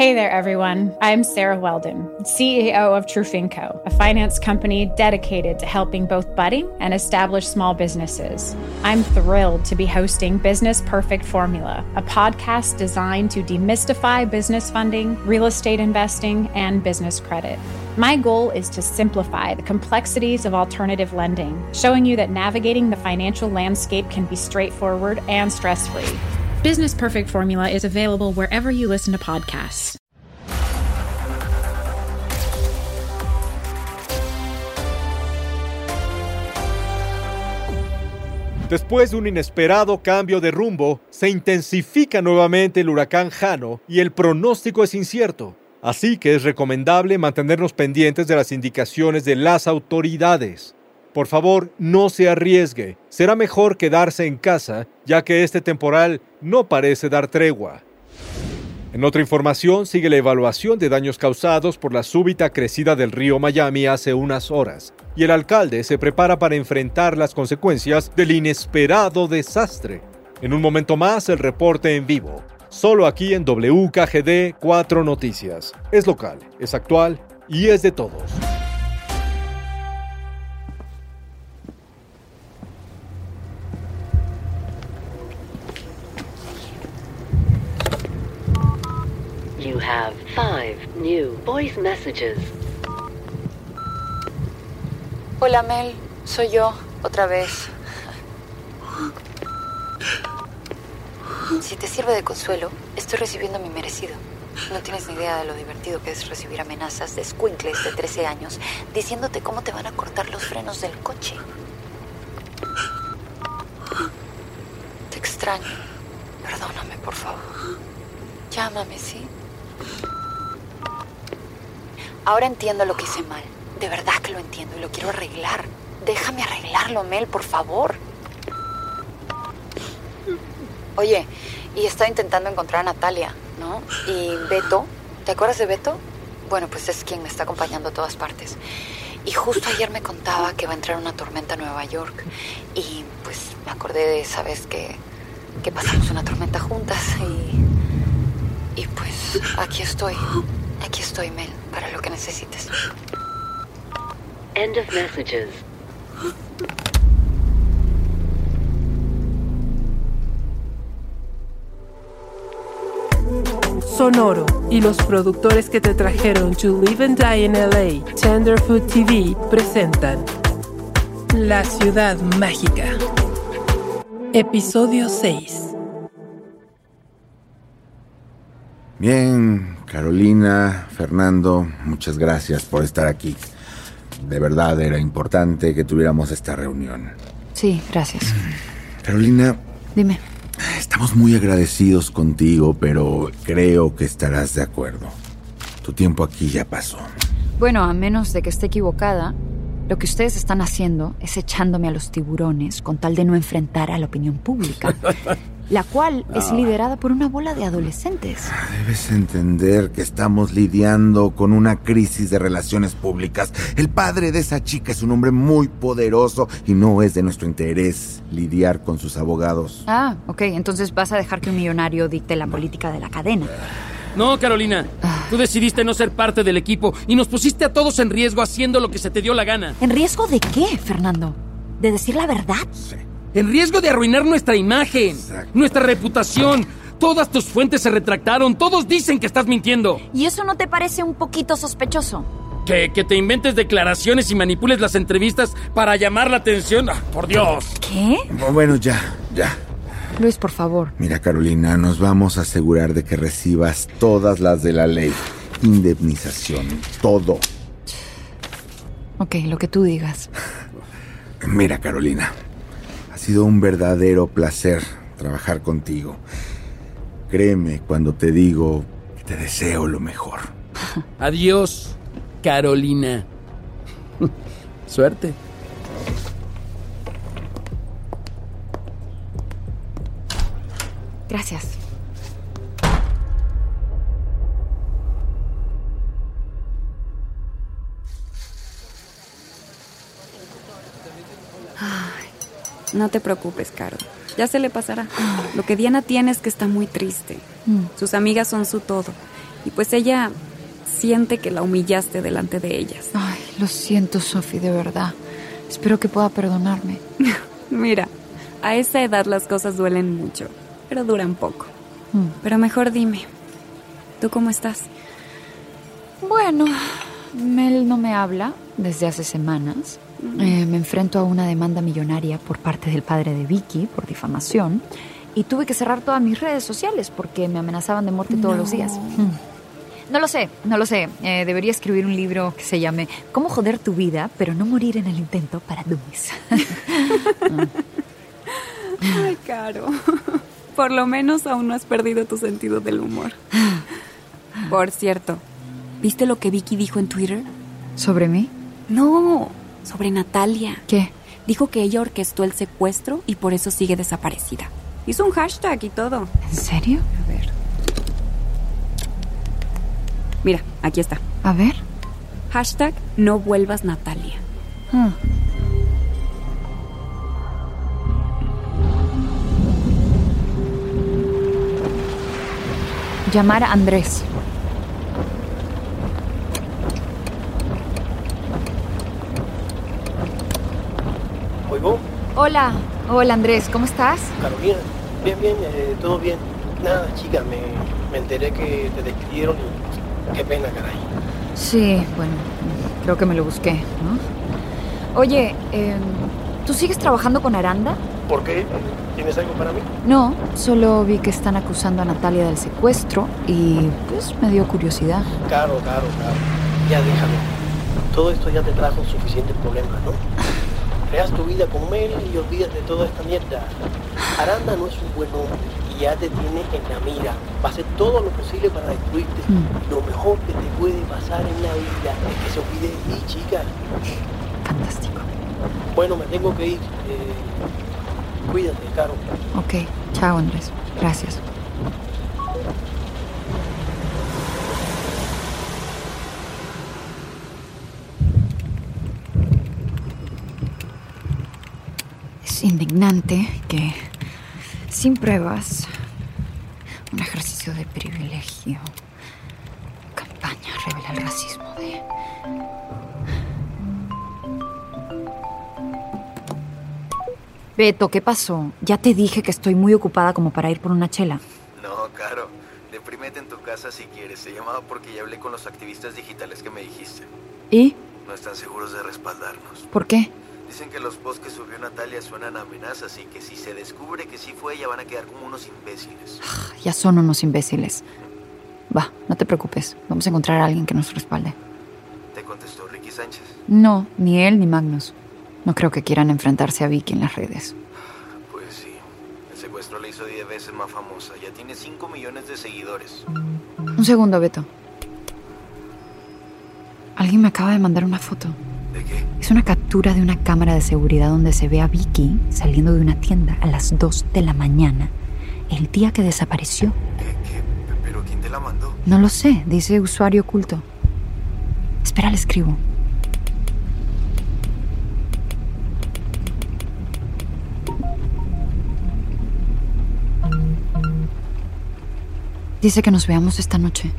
Hey there, everyone. I'm Sarah Weldon, CEO of Trufinco, a finance company dedicated to helping both budding and established small businesses. I'm thrilled to be hosting Business Perfect Formula, a podcast designed to demystify business funding, real estate investing, and business credit. My goal is to simplify the complexities of alternative lending, showing you that navigating the financial landscape can be straightforward and stress free. Business Perfect Formula is available wherever you listen to podcasts. Después de un inesperado cambio de rumbo, se intensifica nuevamente el huracán Jano y el pronóstico es incierto. Así que es recomendable mantenernos pendientes de las indicaciones de las autoridades. Por favor, no se arriesgue. Será mejor quedarse en casa, ya que este temporal no parece dar tregua. En otra información, sigue la evaluación de daños causados por la súbita crecida del río Miami hace unas horas, y el alcalde se prepara para enfrentar las consecuencias del inesperado desastre. En un momento más, el reporte en vivo. Solo aquí en WKGD 4 Noticias. Es local, es actual y es de todos. Have five new voice messages. Hola Mel, soy yo, otra vez. Si te sirve de consuelo, estoy recibiendo mi merecido. No tienes ni idea de lo divertido que es recibir amenazas de squinkles de 13 años diciéndote cómo te van a cortar los frenos del coche. Te extraño. Perdóname, por favor. Llámame, ¿sí? Ahora entiendo lo que hice mal. De verdad que lo entiendo y lo quiero arreglar. Déjame arreglarlo, Mel, por favor. Oye, y estaba intentando encontrar a Natalia, ¿no? Y Beto, ¿te acuerdas de Beto? Bueno, pues es quien me está acompañando a todas partes. Y justo ayer me contaba que va a entrar una tormenta a Nueva York. Y pues me acordé de esa vez que, que pasamos una tormenta juntas. Y, y pues aquí estoy. Aquí estoy, Mel, para lo que necesites. End of messages. Sonoro y los productores que te trajeron To Live and Die in LA, Tenderfoot TV, presentan La Ciudad Mágica. Episodio 6. Bien, Carolina, Fernando, muchas gracias por estar aquí. De verdad era importante que tuviéramos esta reunión. Sí, gracias. Carolina, Dime. estamos muy agradecidos contigo, pero creo que estarás de acuerdo. Tu tiempo aquí ya pasó. Bueno, a menos de que esté equivocada, lo que ustedes están haciendo es echándome a los tiburones con tal de no enfrentar a la opinión pública, la cual es liderada por una bola de adolescentes. Debes entender que estamos lidiando con una crisis de relaciones públicas. El padre de esa chica es un hombre muy poderoso y no es de nuestro interés lidiar con sus abogados. Ah, ok, entonces vas a dejar que un millonario dicte la política de la cadena. No, Carolina. Tú decidiste no ser parte del equipo y nos pusiste a todos en riesgo haciendo lo que se te dio la gana. ¿En riesgo de qué, Fernando? ¿De decir la verdad? En riesgo de arruinar nuestra imagen, Exacto. nuestra reputación. Todas tus fuentes se retractaron. Todos dicen que estás mintiendo. ¿Y eso no te parece un poquito sospechoso? Que, que te inventes declaraciones y manipules las entrevistas para llamar la atención. Ah, por Dios. ¿Qué? Bueno, ya, ya. Luis, por favor. Mira, Carolina, nos vamos a asegurar de que recibas todas las de la ley. Indemnización, todo. Ok, lo que tú digas. Mira, Carolina, sido un verdadero placer trabajar contigo. Créeme cuando te digo que te deseo lo mejor. Adiós, Carolina. Suerte. Gracias. No te preocupes, Caro. Ya se le pasará. Lo que Diana tiene es que está muy triste. Sus amigas son su todo. Y pues ella siente que la humillaste delante de ellas. Ay, lo siento, Sophie, de verdad. Espero que pueda perdonarme. Mira, a esa edad las cosas duelen mucho, pero duran poco. Mm. Pero mejor dime, ¿tú cómo estás? Bueno, Mel no me habla desde hace semanas. Eh, me enfrento a una demanda millonaria por parte del padre de Vicky por difamación y tuve que cerrar todas mis redes sociales porque me amenazaban de muerte todos los días. No lo sé, no lo sé. Eh, debería escribir un libro que se llame Cómo joder tu vida, pero no morir en el intento para dummies. Ay, Caro. Por lo menos aún no has perdido tu sentido del humor. Por cierto, ¿viste lo que Vicky dijo en Twitter? ¿Sobre mí? No, sobre Natalia. ¿Qué? Dijo que ella orquestó el secuestro y por eso sigue desaparecida. Hizo un hashtag y todo. ¿En serio? A ver. Mira, aquí está. A ver. Hashtag no vuelvas Natalia. Ah. Llamar a Andrés. Hola, hola Andrés, ¿cómo estás? Carolina, bien, bien, eh, todo bien. Nada, chica, me, me enteré que te despidieron y qué pena, caray. Sí, bueno, creo que me lo busqué, ¿no? Oye, eh, ¿tú sigues trabajando con Aranda? ¿Por qué? ¿Tienes algo para mí? No, solo vi que están acusando a Natalia del secuestro y pues me dio curiosidad. Claro, claro, claro. Ya déjame. Todo esto ya te trajo suficientes problemas, ¿no? Creas tu vida con Mel y olvidas de toda esta mierda. Aranda no es un buen hombre y ya te tiene en la mira. Va a hacer todo lo posible para destruirte. Mm. Lo mejor que te puede pasar en la vida es que se olvide de ti, chica. Fantástico. Bueno, me tengo que ir. Eh, cuídate, Caro. Ok, chao Andrés. Gracias. Es indignante que, sin pruebas, un ejercicio de privilegio, campaña revela el racismo de... Beto, ¿qué pasó? Ya te dije que estoy muy ocupada como para ir por una chela. No, Caro. Deprímete en tu casa si quieres. Te llamaba porque ya hablé con los activistas digitales que me dijiste. ¿Y? No están seguros de respaldarnos. ¿Por qué? Dicen que los posts que subió Natalia suenan a amenazas y que si se descubre que sí fue ella van a quedar como unos imbéciles. Ya son unos imbéciles. Va, no te preocupes. Vamos a encontrar a alguien que nos respalde. ¿Te contestó Ricky Sánchez? No, ni él ni Magnus. No creo que quieran enfrentarse a Vicky en las redes. Pues sí. El secuestro la hizo 10 veces más famosa. Ya tiene 5 millones de seguidores. Un segundo, Beto. Alguien me acaba de mandar una foto. ¿De qué? Es una captura de una cámara de seguridad donde se ve a Vicky saliendo de una tienda a las 2 de la mañana, el día que desapareció. ¿Qué, qué? ¿Pero quién te la mandó? No lo sé, dice usuario oculto. Espera, le escribo. Dice que nos veamos esta noche.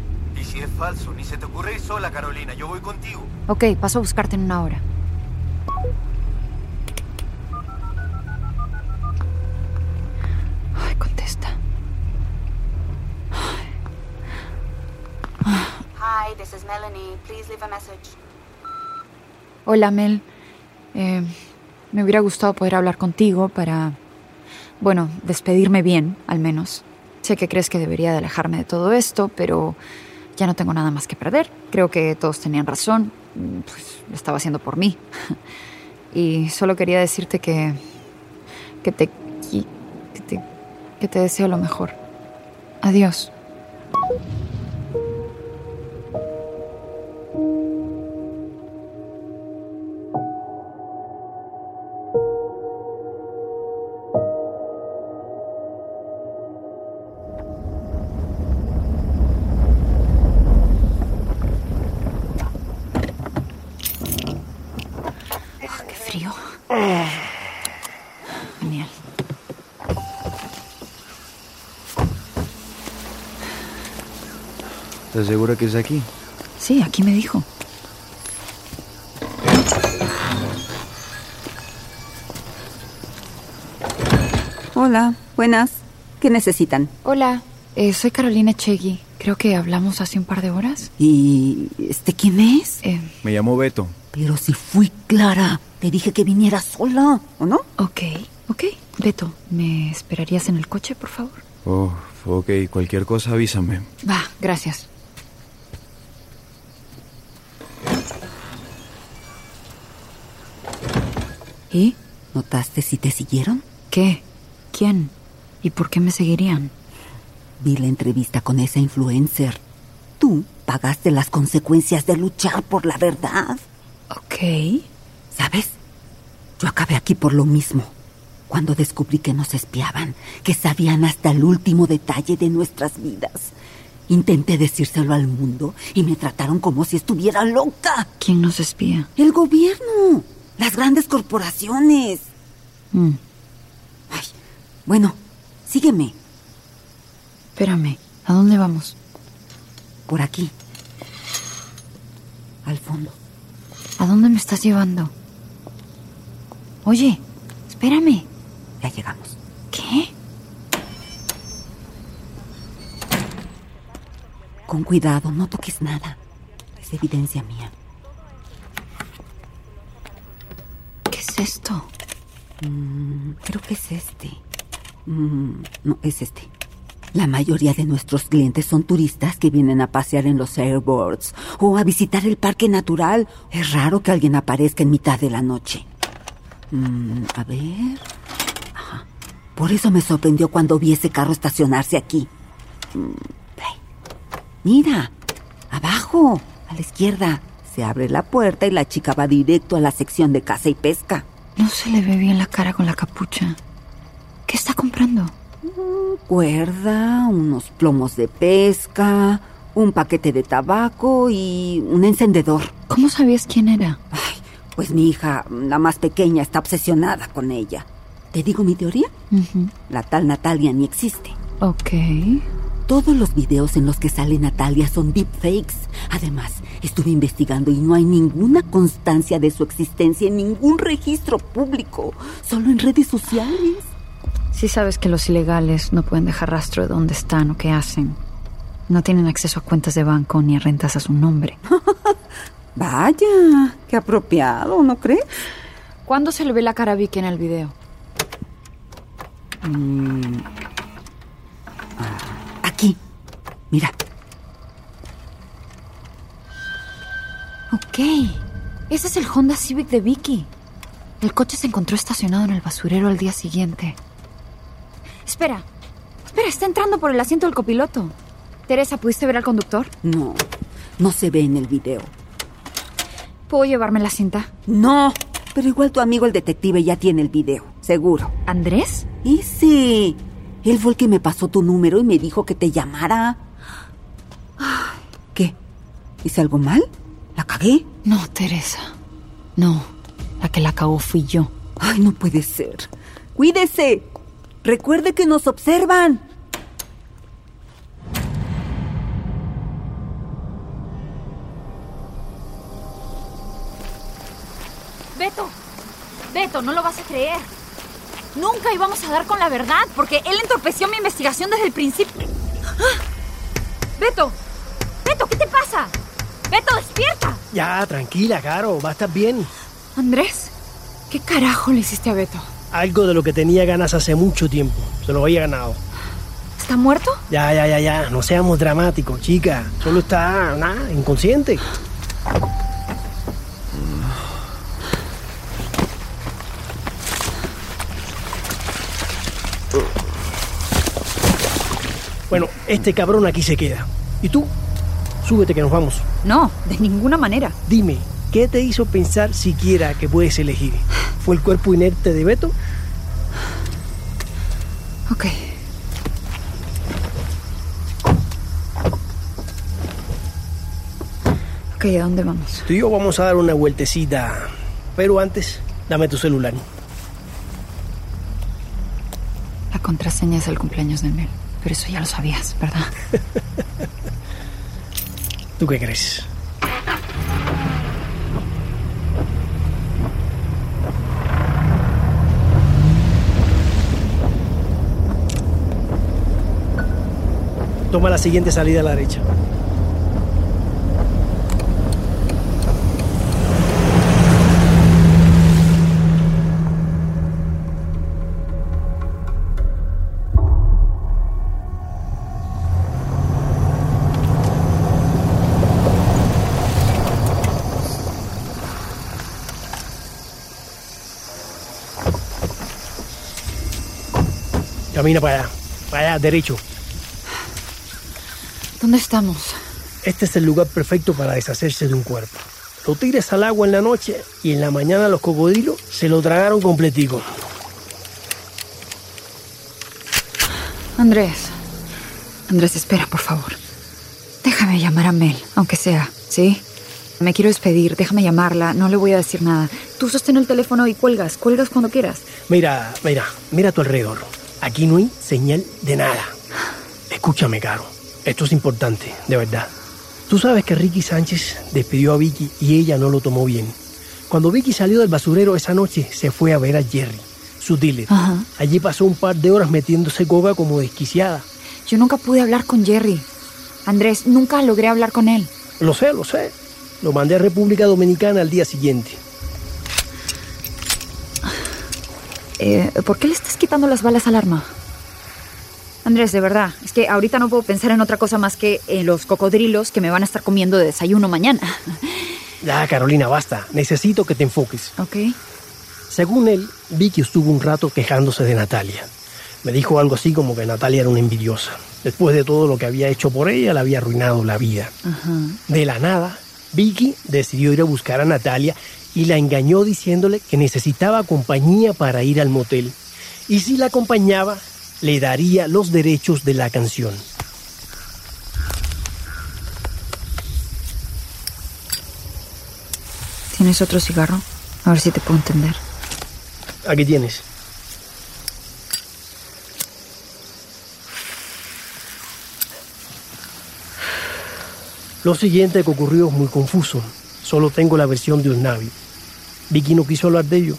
Es falso, ni se te ocurre ir sola, Carolina. Yo voy contigo. Ok, paso a buscarte en una hora. Ay, contesta. Hi, this is Melanie. Please leave a message. Hola, Mel. Eh, me hubiera gustado poder hablar contigo para, bueno, despedirme bien, al menos. Sé que crees que debería de alejarme de todo esto, pero ya no tengo nada más que perder. Creo que todos tenían razón. Pues lo estaba haciendo por mí. Y solo quería decirte que. que te. que te, que te deseo lo mejor. Adiós. ¿Estás segura que es aquí? Sí, aquí me dijo. Hola, buenas. ¿Qué necesitan? Hola, eh, soy Carolina Chegui. Creo que hablamos hace un par de horas. ¿Y este quién es? Eh, Me llamo Beto. Pero si fui clara, te dije que viniera sola, ¿o no? ok, ok. Beto, ¿me esperarías en el coche, por favor? Oh, ok, cualquier cosa avísame. Va, gracias. ¿Y? ¿Notaste si te siguieron? ¿Qué? ¿Quién? ¿Y por qué me seguirían? Vi la entrevista con esa influencer. Tú pagaste las consecuencias de luchar por la verdad. Ok. ¿Sabes? Yo acabé aquí por lo mismo. Cuando descubrí que nos espiaban, que sabían hasta el último detalle de nuestras vidas. Intenté decírselo al mundo y me trataron como si estuviera loca. ¿Quién nos espía? El gobierno. Las grandes corporaciones. Mm, Ay, bueno, sígueme. espérame, ¿a dónde vamos? Por aquí. Al fondo. ¿A dónde me estás llevando? Oye, espérame. Ya llegamos. ¿Qué? Con cuidado, no toques nada. Es evidencia mía. ¿Qué es esto? Mm, creo que es este. Mm, no, es este. La mayoría de nuestros clientes son turistas que vienen a pasear en los airboards o a visitar el parque natural. Es raro que alguien aparezca en mitad de la noche. Mm, a ver. Por eso me sorprendió cuando vi ese carro estacionarse aquí. Mira, abajo, a la izquierda. Se abre la puerta y la chica va directo a la sección de caza y pesca. No se le ve bien la cara con la capucha. ¿Qué está comprando? Cuerda, unos plomos de pesca, un paquete de tabaco y un encendedor. ¿Cómo sabías quién era? Pues mi hija, la más pequeña, está obsesionada con ella. ¿Te digo mi teoría? La tal Natalia ni existe. Ok. Todos los videos en los que sale Natalia son deepfakes. Además, estuve investigando y no hay ninguna constancia de su existencia en ningún registro público, solo en redes sociales. Sí sabes que los ilegales no pueden dejar rastro de dónde están o qué hacen. No tienen acceso a cuentas de banco ni a rentas a su nombre. Vaya, qué apropiado, ¿no crees? ¿Cuándo se le ve la cara a Vicky en el video? Mm. Ah, mira. Ok. Ese es el Honda Civic de Vicky. El coche se encontró estacionado en el basurero al día siguiente. Espera. Espera, está entrando por el asiento del copiloto. Teresa, ¿pudiste ver al conductor? No, no se ve en el video. ¿Puedo llevarme la cinta? No, pero igual tu amigo el detective ya tiene el video, seguro. ¿Andrés? Y sí, él fue el que me pasó tu número y me dijo que te llamara. ¿Qué? ¿Hice algo mal? ¿La cagué? No, Teresa. No, la que la cagó fui yo. Ay, no puede ser. Cuídese. Recuerde que nos observan. Beto, Beto, no lo vas a creer. Nunca íbamos a dar con la verdad porque él entorpeció mi investigación desde el principio. ¡Ah! Beto, Beto, ¿qué te pasa? Beto, despierta. Ya, tranquila, Caro, va a estar bien. Andrés, ¿qué carajo le hiciste a Beto? Algo de lo que tenía ganas hace mucho tiempo. Se lo había ganado. ¿Está muerto? Ya, ya, ya, ya. No seamos dramáticos, chica. Solo está, nada, inconsciente. Bueno, este cabrón aquí se queda. ¿Y tú? Súbete que nos vamos. No, de ninguna manera. Dime, ¿qué te hizo pensar siquiera que puedes elegir? ¿Fue el cuerpo inerte de Beto? Ok. Ok, ¿a dónde vamos? Tú y yo vamos a dar una vueltecita. Pero antes, dame tu celular. La contraseña es el cumpleaños de Mel. Pero eso ya lo sabías, ¿verdad? ¿Tú qué crees? Toma la siguiente salida a la derecha. Camina para allá, para allá, derecho. ¿Dónde estamos? Este es el lugar perfecto para deshacerse de un cuerpo. Lo tires al agua en la noche y en la mañana los cocodrilos se lo tragaron completico. Andrés. Andrés, espera, por favor. Déjame llamar a Mel, aunque sea, ¿sí? Me quiero despedir, déjame llamarla, no le voy a decir nada. Tú sostén el teléfono y cuelgas, cuelgas cuando quieras. Mira, mira, mira a tu alrededor. Aquí no hay señal de nada. Escúchame, Caro. Esto es importante, de verdad. Tú sabes que Ricky Sánchez despidió a Vicky y ella no lo tomó bien. Cuando Vicky salió del basurero esa noche, se fue a ver a Jerry, su dealer. Ajá. Allí pasó un par de horas metiéndose coca como desquiciada. Yo nunca pude hablar con Jerry. Andrés, nunca logré hablar con él. Lo sé, lo sé. Lo mandé a República Dominicana al día siguiente. Eh, ¿Por qué le estás quitando las balas al arma? Andrés, de verdad, es que ahorita no puedo pensar en otra cosa más que en los cocodrilos que me van a estar comiendo de desayuno mañana. Ya, Carolina, basta. Necesito que te enfoques. ¿Ok? Según él, Vicky estuvo un rato quejándose de Natalia. Me dijo algo así como que Natalia era una envidiosa. Después de todo lo que había hecho por ella, le había arruinado la vida. Ajá. De la nada, Vicky decidió ir a buscar a Natalia y la engañó diciéndole que necesitaba compañía para ir al motel. Y si la acompañaba, le daría los derechos de la canción. ¿Tienes otro cigarro? A ver si te puedo entender. Aquí tienes. Lo siguiente que ocurrió es muy confuso. Solo tengo la versión de Usnavi. Vicky no quiso hablar de ello.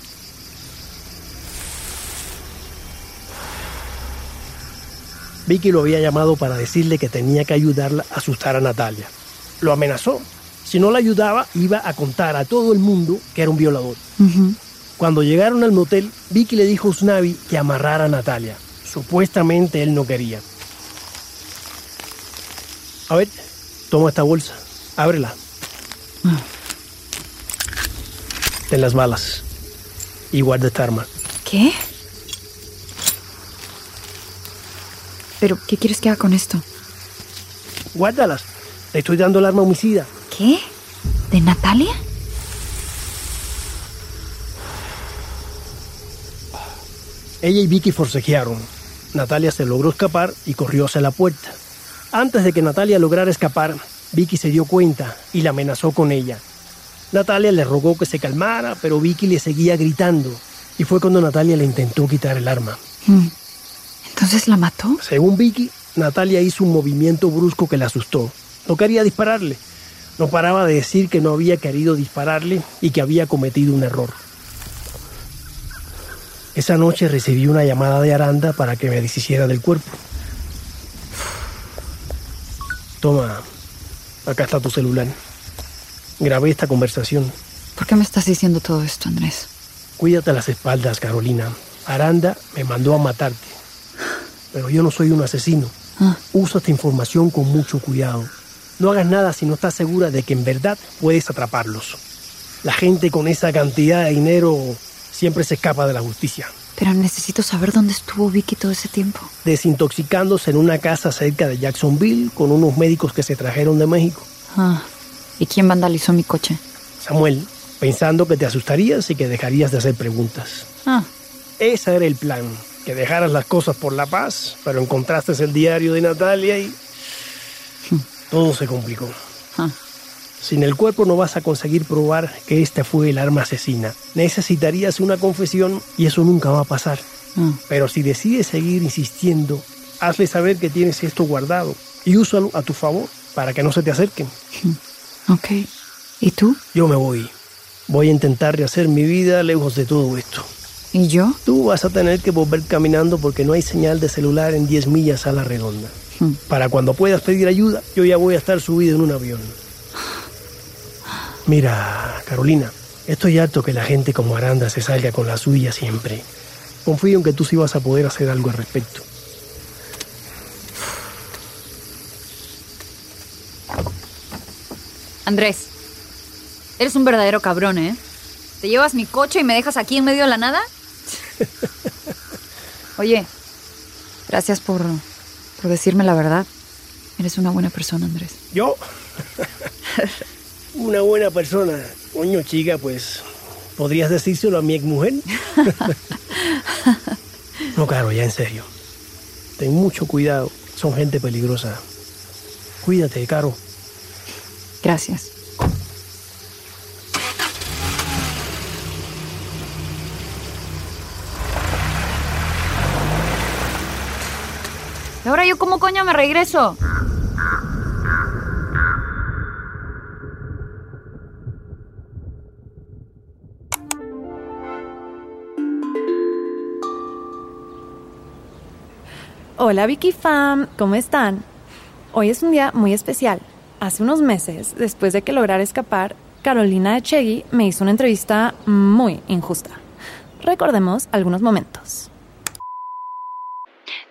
Vicky lo había llamado para decirle que tenía que ayudarla a asustar a Natalia. Lo amenazó. Si no la ayudaba, iba a contar a todo el mundo que era un violador. Cuando llegaron al motel, Vicky le dijo a Usnavi que amarrara a Natalia. Supuestamente él no quería. A ver, toma esta bolsa. Ábrela. Ten las balas. Y guarda esta arma. ¿Qué? ¿Pero qué quieres que haga con esto? Guárdalas. Le estoy dando el arma homicida. ¿Qué? ¿De Natalia? Ella y Vicky forcejearon. Natalia se logró escapar y corrió hacia la puerta. Antes de que Natalia lograra escapar, Vicky se dio cuenta y la amenazó con ella. Natalia le rogó que se calmara, pero Vicky le seguía gritando. Y fue cuando Natalia le intentó quitar el arma. Mm. ¿Entonces la mató? Según Vicky, Natalia hizo un movimiento brusco que la asustó. No quería dispararle. No paraba de decir que no había querido dispararle y que había cometido un error. Esa noche recibí una llamada de Aranda para que me deshiciera del cuerpo. Toma, acá está tu celular. Grabé esta conversación. ¿Por qué me estás diciendo todo esto, Andrés? Cuídate las espaldas, Carolina. Aranda me mandó a matarte. Pero yo no soy un asesino. Ah. Usa esta información con mucho cuidado. No hagas nada si no estás segura de que en verdad puedes atraparlos. La gente con esa cantidad de dinero siempre se escapa de la justicia. Pero necesito saber dónde estuvo Vicky todo ese tiempo. Desintoxicándose en una casa cerca de Jacksonville con unos médicos que se trajeron de México. Ah. ¿Y quién vandalizó mi coche? Samuel, pensando que te asustarías y que dejarías de hacer preguntas. Ah. Ese era el plan, que dejaras las cosas por la paz, pero encontraste el diario de Natalia y todo se complicó. Ah. Sin el cuerpo no vas a conseguir probar que esta fue el arma asesina. Necesitarías una confesión y eso nunca va a pasar. Ah. Pero si decides seguir insistiendo, hazle saber que tienes esto guardado y úsalo a tu favor. para que no se te acerquen. Ok. ¿Y tú? Yo me voy. Voy a intentar rehacer mi vida lejos de todo esto. ¿Y yo? Tú vas a tener que volver caminando porque no hay señal de celular en 10 millas a la redonda. Para cuando puedas pedir ayuda, yo ya voy a estar subido en un avión. Mira, Carolina, estoy harto que la gente como Aranda se salga con la suya siempre. Confío en que tú sí vas a poder hacer algo al respecto. Andrés, eres un verdadero cabrón, ¿eh? ¿Te llevas mi coche y me dejas aquí en medio de la nada? Oye, gracias por, por decirme la verdad. Eres una buena persona, Andrés. ¿Yo? Una buena persona. Coño, chica, pues. ¿Podrías decírselo a mi exmujer? no, claro, ya en serio. Ten mucho cuidado. Son gente peligrosa. Cuídate, Caro. Gracias. ¿Y ahora yo cómo coño me regreso? Hola Vicky Fam, ¿cómo están? Hoy es un día muy especial. Hace unos meses, después de que lograra escapar, Carolina Echegui me hizo una entrevista muy injusta. Recordemos algunos momentos.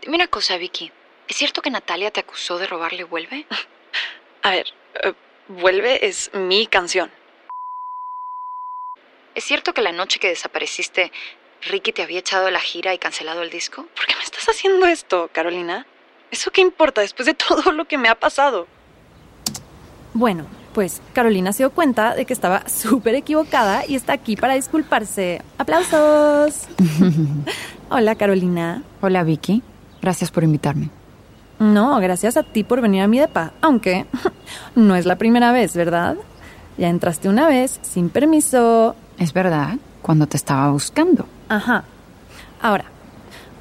Dime una cosa, Vicky. ¿Es cierto que Natalia te acusó de robarle Vuelve? A ver, eh, Vuelve es mi canción. ¿Es cierto que la noche que desapareciste, Ricky te había echado de la gira y cancelado el disco? ¿Por qué me estás haciendo esto, Carolina? ¿Eso qué importa después de todo lo que me ha pasado? Bueno, pues Carolina se dio cuenta de que estaba súper equivocada y está aquí para disculparse. ¡Aplausos! Hola, Carolina. Hola, Vicky. Gracias por invitarme. No, gracias a ti por venir a mi depa, aunque no es la primera vez, ¿verdad? Ya entraste una vez, sin permiso. Es verdad, cuando te estaba buscando. Ajá. Ahora,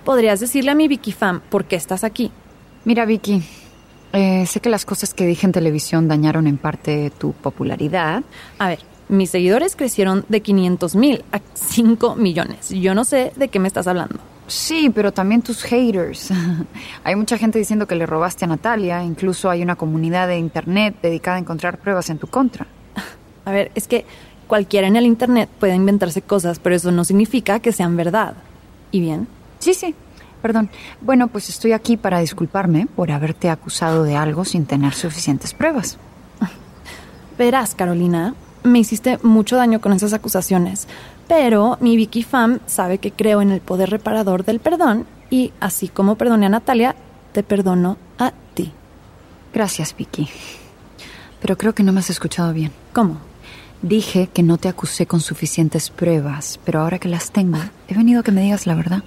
¿podrías decirle a mi Vicky Fam por qué estás aquí? Mira, Vicky, eh, sé que las cosas que dije en televisión dañaron en parte tu popularidad. A ver, mis seguidores crecieron de 500 mil a 5 millones. Yo no sé de qué me estás hablando. Sí, pero también tus haters. hay mucha gente diciendo que le robaste a Natalia. Incluso hay una comunidad de internet dedicada a encontrar pruebas en tu contra. A ver, es que cualquiera en el internet puede inventarse cosas, pero eso no significa que sean verdad. ¿Y bien? Sí, sí. Perdón. Bueno, pues estoy aquí para disculparme por haberte acusado de algo sin tener suficientes pruebas. Verás, Carolina, me hiciste mucho daño con esas acusaciones, pero mi Vicky Fam sabe que creo en el poder reparador del perdón y así como perdoné a Natalia, te perdono a ti. Gracias, Vicky. Pero creo que no me has escuchado bien. ¿Cómo? Dije que no te acusé con suficientes pruebas, pero ahora que las tengo, he venido a que me digas la verdad.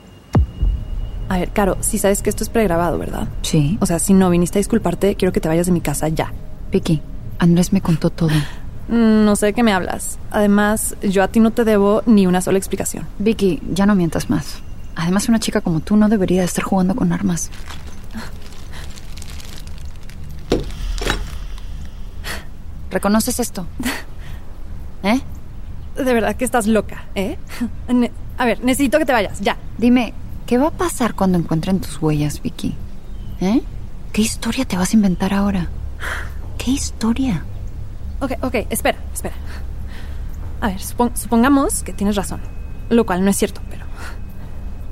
A ver, Caro, si sabes que esto es pregrabado, ¿verdad? Sí. O sea, si no viniste a disculparte, quiero que te vayas de mi casa ya. Vicky, Andrés me contó todo. Mm, No sé de qué me hablas. Además, yo a ti no te debo ni una sola explicación. Vicky, ya no mientas más. Además, una chica como tú no debería de estar jugando con armas. ¿Reconoces esto? ¿Eh? De verdad que estás loca, ¿eh? Ne- a ver, necesito que te vayas, ya. Dime, ¿qué va a pasar cuando encuentren tus huellas, Vicky? ¿Eh? ¿Qué historia te vas a inventar ahora? ¿Qué historia? Ok, ok, espera, espera. A ver, supon- supongamos que tienes razón, lo cual no es cierto, pero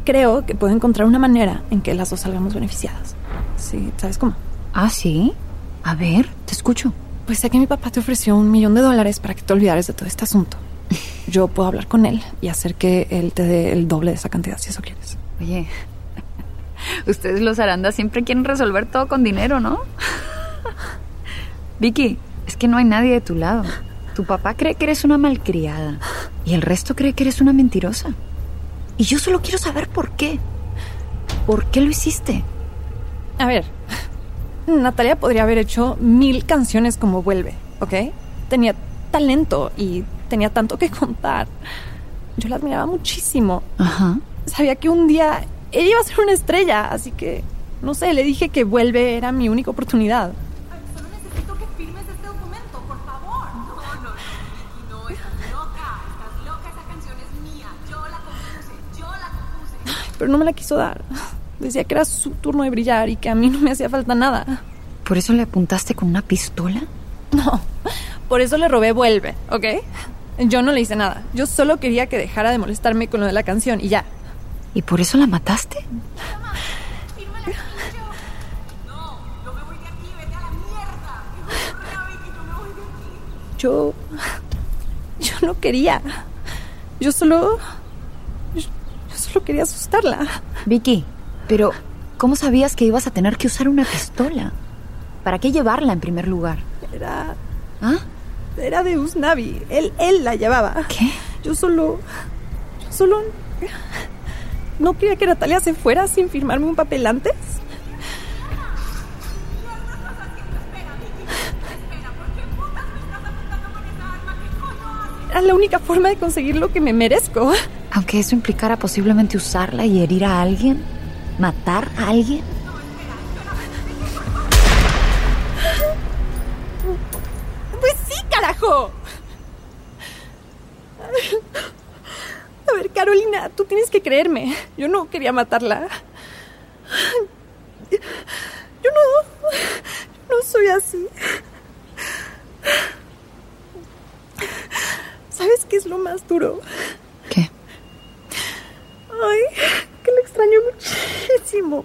creo que puedo encontrar una manera en que las dos salgamos beneficiadas. Sí, ¿sabes cómo? ¿Ah, sí? A ver, te escucho. Pues sé que mi papá te ofreció un millón de dólares para que te olvidares de todo este asunto. Yo puedo hablar con él y hacer que él te dé el doble de esa cantidad, si eso quieres. Oye, ustedes los Aranda siempre quieren resolver todo con dinero, ¿no? Vicky, es que no hay nadie de tu lado. Tu papá cree que eres una malcriada y el resto cree que eres una mentirosa. Y yo solo quiero saber por qué. ¿Por qué lo hiciste? A ver, Natalia podría haber hecho mil canciones como Vuelve, ¿ok? Tenía talento y tenía tanto que contar. Yo la admiraba muchísimo. Ajá sabía que un día él iba a ser una estrella, así que, no sé, le dije que vuelve, era mi única oportunidad. Solo necesito que firmes este documento, por favor. No, no, no, no, estás loca, estás loca, esa canción es mía, yo la compuse, yo la compuse. Pero no me la quiso dar. Decía que era su turno de brillar y que a mí no me hacía falta nada. ¿Por eso le apuntaste con una pistola? No, por eso le robé vuelve, ¿ok? Yo no le hice nada. Yo solo quería que dejara de molestarme con lo de la canción y ya, ¿Y por eso la mataste? Yo... Yo no quería. Yo solo... Yo, solo quería asustarla. Vicky, pero ¿cómo sabías que ibas a tener que usar una pistola? ¿Para qué llevarla en primer lugar? Era... ¿Ah? Era de Usnavi. Él, él la llevaba. ¿Qué? Yo solo... Yo solo... No quería que Natalia se fuera sin firmarme un papel antes. Era la única forma de conseguir lo que me merezco. Aunque eso implicara posiblemente usarla y herir a alguien, matar a alguien. Pues sí, carajo. A ver, Carolina, tú tienes que creerme. Yo no quería matarla. Yo no. No soy así. ¿Sabes qué es lo más duro? ¿Qué? Ay, que la extraño muchísimo.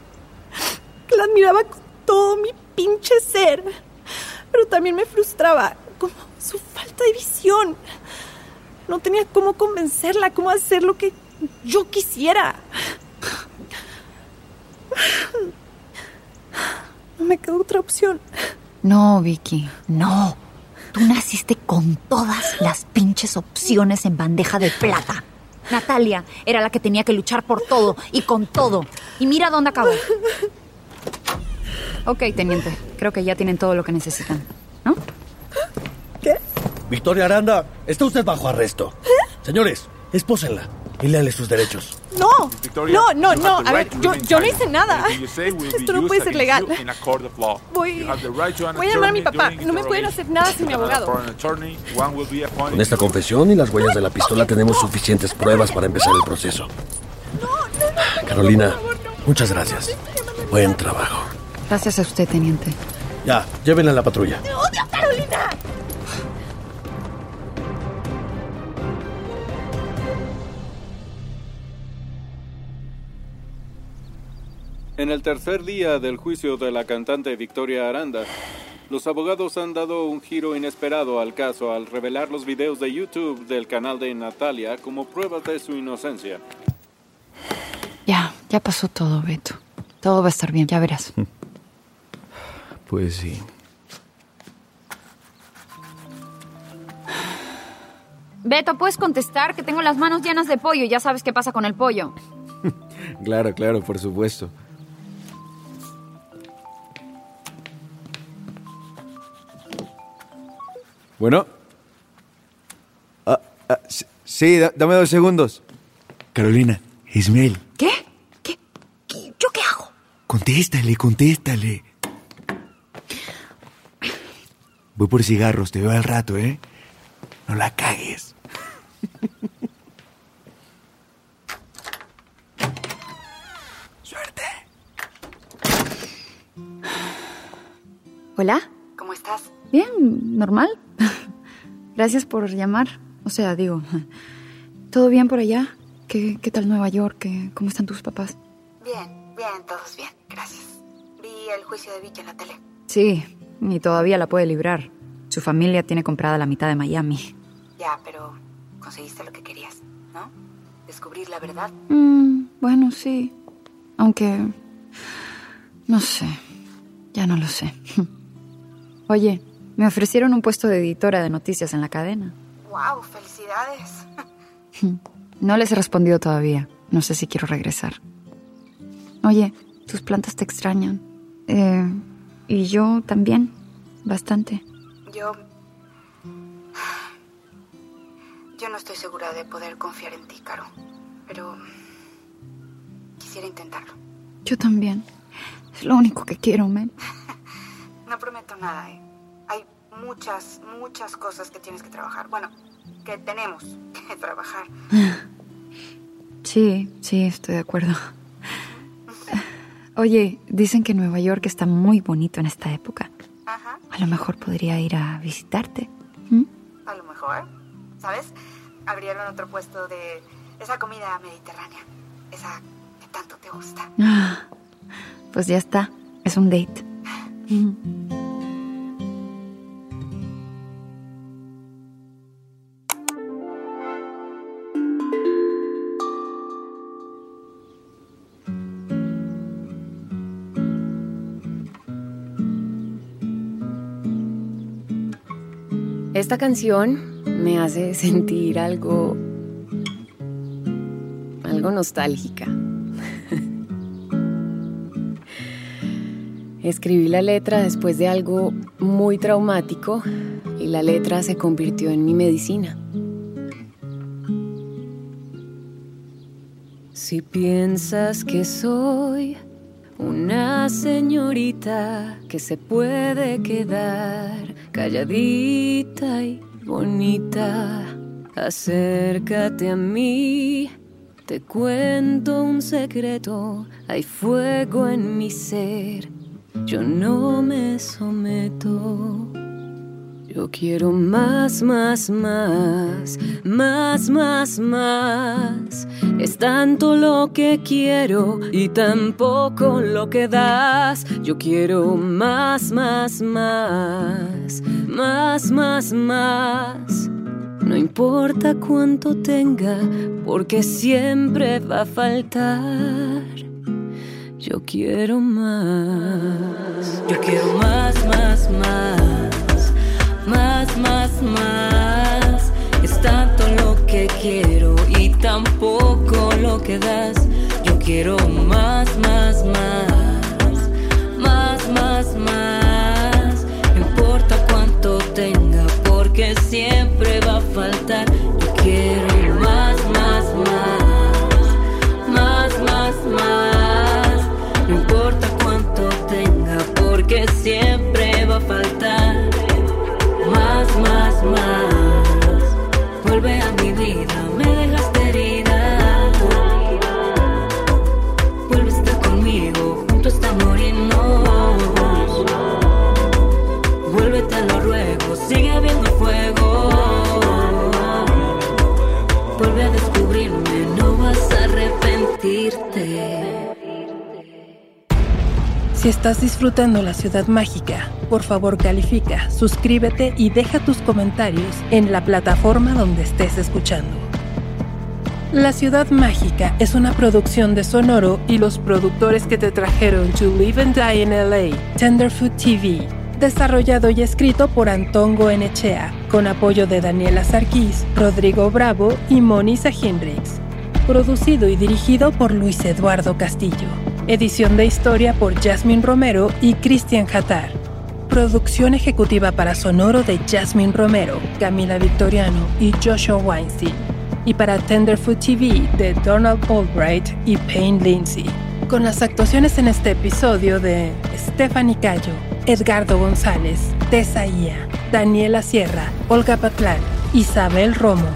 Que la admiraba con todo mi pinche ser. Pero también me frustraba, como su falta de visión. No tenía cómo convencerla, cómo hacer lo que yo quisiera. No me quedó otra opción. No, Vicky, no. Tú naciste con todas las pinches opciones en bandeja de plata. Natalia era la que tenía que luchar por todo y con todo. Y mira dónde acabó. Ok, teniente. Creo que ya tienen todo lo que necesitan. ¿No? Victoria Aranda, está usted bajo arresto. Señores, espósenla y léale sus derechos. No, no, no, no. A ver, yo, yo no hice nada. Esto no puede ser legal. Voy, voy a llamar a mi papá. No me pueden hacer nada sin mi abogado. Con esta confesión y las huellas de la pistola tenemos suficientes pruebas para empezar el proceso. Carolina, muchas gracias. Buen trabajo. Gracias a usted, teniente. Ya, llévenla a la patrulla. ¡Te odio, Carolina! En el tercer día del juicio de la cantante Victoria Aranda, los abogados han dado un giro inesperado al caso al revelar los videos de YouTube del canal de Natalia como pruebas de su inocencia. Ya, ya pasó todo, Beto. Todo va a estar bien, ya verás. Pues sí. Beto, ¿puedes contestar? Que tengo las manos llenas de pollo y ya sabes qué pasa con el pollo. Claro, claro, por supuesto. Bueno. Ah, ah, sí, sí, da- dame dos segundos. Carolina, Ismael, ¿Qué? ¿Qué? ¿Qué? ¿Yo qué hago? contéstale, contéstale. Voy por cigarros, te veo al rato, ¿eh? No la cagues. ¿Hola? ¿Cómo estás? Bien, normal. Gracias por llamar. O sea, digo, ¿todo bien por allá? ¿Qué, qué tal Nueva York? ¿Qué, ¿Cómo están tus papás? Bien, bien, todos bien, gracias. Vi el juicio de Vicky en la tele. Sí, y todavía la puede librar. Su familia tiene comprada la mitad de Miami. Ya, pero conseguiste lo que querías, ¿no? Descubrir la verdad. Mm, bueno, sí. Aunque... No sé. Ya no lo sé. Oye, me ofrecieron un puesto de editora de noticias en la cadena. ¡Wow! ¡Felicidades! No les he respondido todavía. No sé si quiero regresar. Oye, tus plantas te extrañan. Eh, y yo también. Bastante. Yo... Yo no estoy segura de poder confiar en ti, Caro. Pero... Quisiera intentarlo. Yo también. Es lo único que quiero, Mel. No prometo nada, ¿eh? Muchas, muchas cosas que tienes que trabajar. Bueno, que tenemos que trabajar. Sí, sí, estoy de acuerdo. Oye, dicen que Nueva York está muy bonito en esta época. Ajá. A lo mejor podría ir a visitarte. A lo mejor. ¿Sabes? Abrieron otro puesto de esa comida mediterránea. Esa que tanto te gusta. Ah, pues ya está. Es un date. Esta canción me hace sentir algo. algo nostálgica. Escribí la letra después de algo muy traumático y la letra se convirtió en mi medicina. Si piensas que soy una señorita que se puede quedar calladita y bonita, acércate a mí. Te cuento un secreto, hay fuego en mi ser, yo no me someto. Yo quiero más, más, más, más, más, más. Es tanto lo que quiero y tan poco lo que das. Yo quiero más, más, más, más, más, más. No importa cuánto tenga, porque siempre va a faltar. Yo quiero más. Yo quiero más, más, más más, más, más. Es tanto lo que quiero y tan poco lo que das. Yo quiero más, más, más. Más, más, más. No importa cuánto tenga, porque siempre va a faltar. Yo quiero estás disfrutando la ciudad mágica, por favor califica, suscríbete y deja tus comentarios en la plataforma donde estés escuchando. La Ciudad Mágica es una producción de Sonoro y los productores que te trajeron To Live and Die in LA, Tenderfoot TV, desarrollado y escrito por Antongo Enechea, con apoyo de Daniela Sarkis, Rodrigo Bravo y Monisa Hendrix. Producido y dirigido por Luis Eduardo Castillo. Edición de historia por Jasmine Romero y Cristian Hatar. Producción ejecutiva para Sonoro de Jasmine Romero, Camila Victoriano y Joshua Weinstein. Y para Tenderfoot TV de Donald Albright y Payne Lindsay. Con las actuaciones en este episodio de Stephanie Cayo, Edgardo González, Tessa Ia, Daniela Sierra, Olga Patlán, Isabel Romo,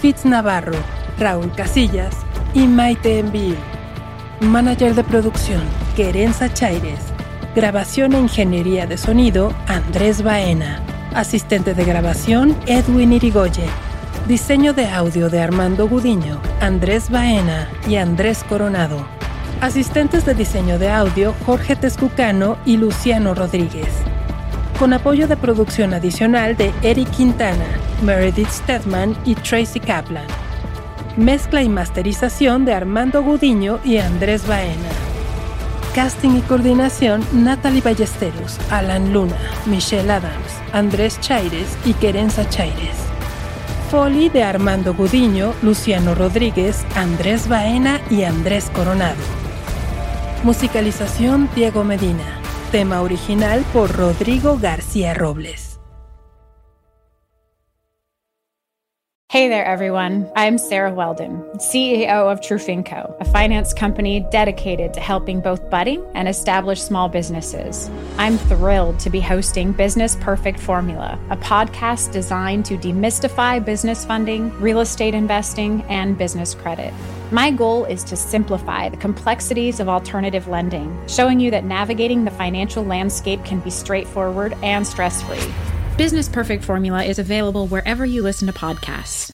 Fitz Navarro, Raúl Casillas y Maite Envil. Manager de producción, Querenza Chaires. Grabación e ingeniería de sonido, Andrés Baena. Asistente de grabación, Edwin Irigoyen. Diseño de audio de Armando Gudiño, Andrés Baena y Andrés Coronado. Asistentes de diseño de audio, Jorge Tezcucano y Luciano Rodríguez. Con apoyo de producción adicional de Eric Quintana, Meredith Stedman y Tracy Kaplan. Mezcla y masterización de Armando Gudiño y Andrés Baena. Casting y coordinación Natalie Ballesteros, Alan Luna, Michelle Adams, Andrés Chaires y Querenza Chaires. Foley de Armando Gudiño, Luciano Rodríguez, Andrés Baena y Andrés Coronado. Musicalización Diego Medina. Tema original por Rodrigo García Robles. Hey there, everyone. I'm Sarah Weldon, CEO of Trufinco, a finance company dedicated to helping both budding and established small businesses. I'm thrilled to be hosting Business Perfect Formula, a podcast designed to demystify business funding, real estate investing, and business credit. My goal is to simplify the complexities of alternative lending, showing you that navigating the financial landscape can be straightforward and stress free. Business Perfect Formula is available wherever you listen to podcasts.